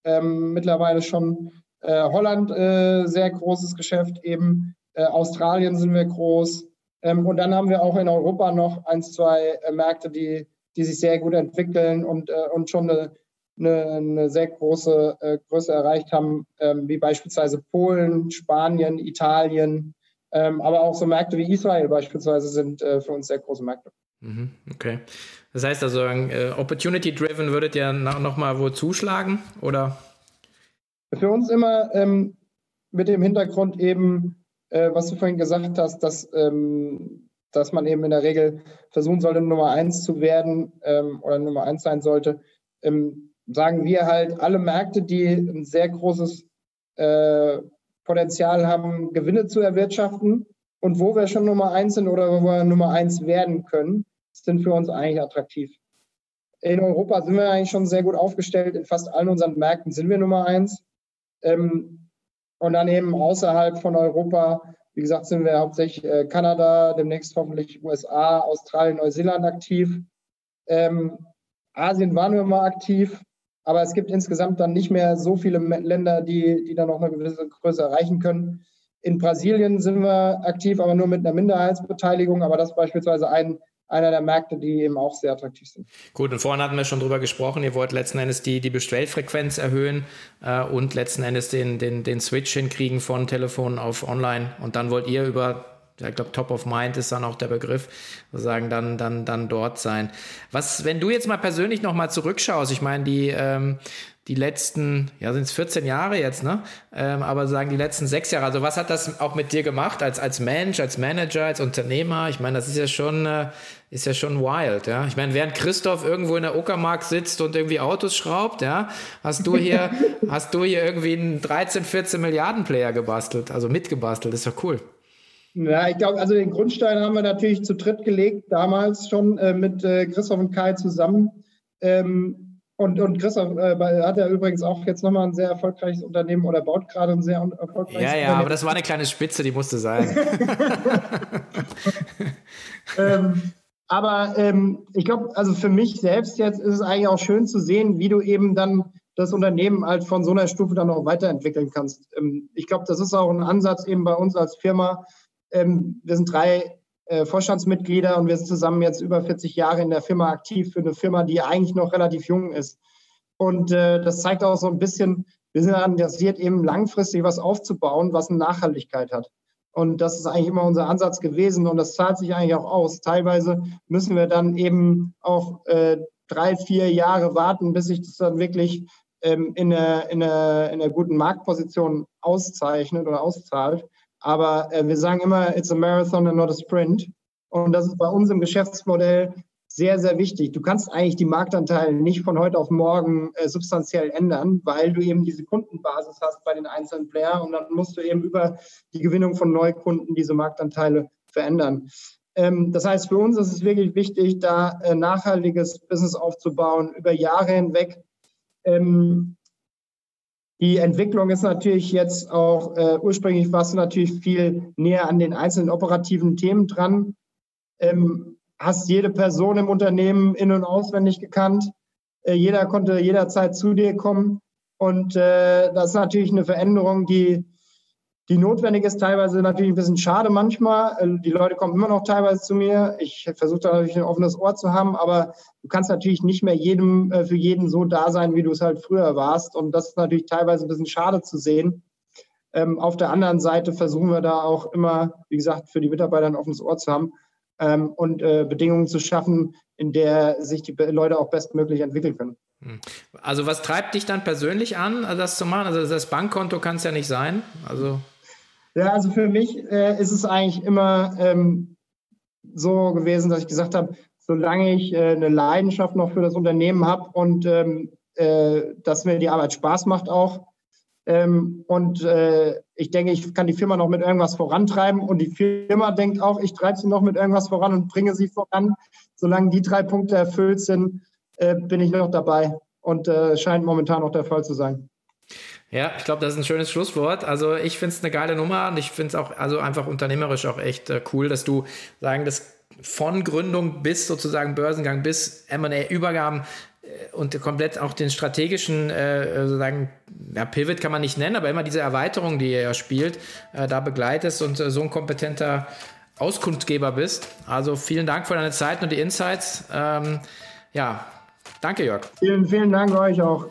ähm, mittlerweile schon äh, Holland äh, sehr großes Geschäft, eben äh, Australien sind wir groß, ähm, und dann haben wir auch in Europa noch ein, zwei äh, Märkte, die, die sich sehr gut entwickeln und, äh, und schon eine, eine, eine sehr große äh, Größe erreicht haben, ähm, wie beispielsweise Polen, Spanien, Italien, ähm, aber auch so Märkte wie Israel beispielsweise sind für uns sehr große Märkte. Mhm, okay. Das heißt also, äh, Opportunity-driven würdet ihr nochmal wo zuschlagen oder? Für uns immer ähm, mit dem Hintergrund eben, äh, was du vorhin gesagt hast, dass, ähm, dass man eben in der Regel versuchen sollte, Nummer eins zu werden ähm, oder Nummer eins sein sollte, ähm, sagen wir halt, alle Märkte, die ein sehr großes äh, Potenzial haben, Gewinne zu erwirtschaften und wo wir schon Nummer eins sind oder wo wir Nummer eins werden können, sind für uns eigentlich attraktiv. In Europa sind wir eigentlich schon sehr gut aufgestellt. In fast allen unseren Märkten sind wir Nummer eins. Ähm, und dann eben außerhalb von Europa, wie gesagt, sind wir hauptsächlich äh, Kanada, demnächst hoffentlich USA, Australien, Neuseeland aktiv. Ähm, Asien waren wir mal aktiv, aber es gibt insgesamt dann nicht mehr so viele Länder, die, die dann noch eine gewisse Größe erreichen können. In Brasilien sind wir aktiv, aber nur mit einer Minderheitsbeteiligung. Aber das ist beispielsweise ein einer der Märkte, die eben auch sehr attraktiv sind. Gut, und vorhin hatten wir schon drüber gesprochen, ihr wollt letzten Endes die, die Bestellfrequenz erhöhen äh, und letzten Endes den, den, den Switch hinkriegen von Telefon auf Online. Und dann wollt ihr über ich glaube, Top of Mind ist dann auch der Begriff, sozusagen dann, dann, dann dort sein. Was, wenn du jetzt mal persönlich nochmal zurückschaust, ich meine, die, ähm, die letzten, ja, sind es 14 Jahre jetzt, ne? Ähm, aber sagen die letzten sechs Jahre. Also was hat das auch mit dir gemacht als, als Mensch, als Manager, als Unternehmer? Ich meine, das ist ja schon, äh, ist ja schon wild, ja. Ich meine, während Christoph irgendwo in der Uckermark sitzt und irgendwie Autos schraubt, ja, hast du hier, hast du hier irgendwie einen 13, 14 Milliarden Player gebastelt, also mitgebastelt. ist doch cool. Ja, ich glaube, also den Grundstein haben wir natürlich zu dritt gelegt, damals schon äh, mit äh, Christoph und Kai zusammen. Ähm, und, und Christoph äh, hat ja übrigens auch jetzt nochmal ein sehr erfolgreiches Unternehmen oder baut gerade ein sehr erfolgreiches Unternehmen. Ja, ja, aber das war eine kleine Spitze, die musste sein. ähm, aber ähm, ich glaube, also für mich selbst jetzt ist es eigentlich auch schön zu sehen, wie du eben dann das Unternehmen halt von so einer Stufe dann auch weiterentwickeln kannst. Ähm, ich glaube, das ist auch ein Ansatz eben bei uns als Firma. Ähm, wir sind drei äh, Vorstandsmitglieder und wir sind zusammen jetzt über 40 Jahre in der Firma aktiv für eine Firma, die eigentlich noch relativ jung ist. Und äh, das zeigt auch so ein bisschen, wir sind interessiert, eben langfristig was aufzubauen, was eine Nachhaltigkeit hat. Und das ist eigentlich immer unser Ansatz gewesen und das zahlt sich eigentlich auch aus. Teilweise müssen wir dann eben auch äh, drei, vier Jahre warten, bis sich das dann wirklich ähm, in, einer, in, einer, in einer guten Marktposition auszeichnet oder auszahlt. Aber äh, wir sagen immer, it's a marathon and not a sprint. Und das ist bei uns im Geschäftsmodell sehr, sehr wichtig. Du kannst eigentlich die Marktanteile nicht von heute auf morgen äh, substanziell ändern, weil du eben diese Kundenbasis hast bei den einzelnen Player und dann musst du eben über die Gewinnung von Neukunden diese Marktanteile verändern. Ähm, das heißt, für uns ist es wirklich wichtig, da äh, nachhaltiges Business aufzubauen über Jahre hinweg. Ähm, die Entwicklung ist natürlich jetzt auch, äh, ursprünglich warst du natürlich viel näher an den einzelnen operativen Themen dran. Ähm, hast jede Person im Unternehmen in- und auswendig gekannt. Äh, jeder konnte jederzeit zu dir kommen. Und äh, das ist natürlich eine Veränderung, die die notwendig ist. Teilweise natürlich ein bisschen schade manchmal. Äh, die Leute kommen immer noch teilweise zu mir. Ich versuche da natürlich ein offenes Ohr zu haben, aber du kannst natürlich nicht mehr jedem äh, für jeden so da sein, wie du es halt früher warst. Und das ist natürlich teilweise ein bisschen schade zu sehen. Ähm, auf der anderen Seite versuchen wir da auch immer, wie gesagt, für die Mitarbeiter ein offenes Ohr zu haben ähm, und äh, Bedingungen zu schaffen, in der sich die Leute auch bestmöglich entwickeln können. Hm. Also was treibt dich dann persönlich an, das zu machen? Also das Bankkonto kann es ja nicht sein. Also ja, also für mich äh, ist es eigentlich immer ähm, so gewesen, dass ich gesagt habe, solange ich äh, eine Leidenschaft noch für das Unternehmen habe und ähm, äh, dass mir die Arbeit Spaß macht auch. Ähm, und äh, ich denke, ich kann die Firma noch mit irgendwas vorantreiben und die Firma denkt auch, ich treibe sie noch mit irgendwas voran und bringe sie voran. Solange die drei Punkte erfüllt sind, äh, bin ich noch dabei und äh, scheint momentan auch der Fall zu sein. Ja, ich glaube, das ist ein schönes Schlusswort. Also ich finde es eine geile Nummer und ich finde es auch, also einfach unternehmerisch auch echt äh, cool, dass du sagen, dass von Gründung bis sozusagen Börsengang bis M&A-Übergaben äh, und komplett auch den strategischen, äh, sozusagen, ja, Pivot kann man nicht nennen, aber immer diese Erweiterung, die ihr ja spielt, äh, da begleitest und äh, so ein kompetenter Auskunftgeber bist. Also vielen Dank für deine Zeit und die Insights. Ähm, ja, danke Jörg. Vielen, vielen Dank euch auch.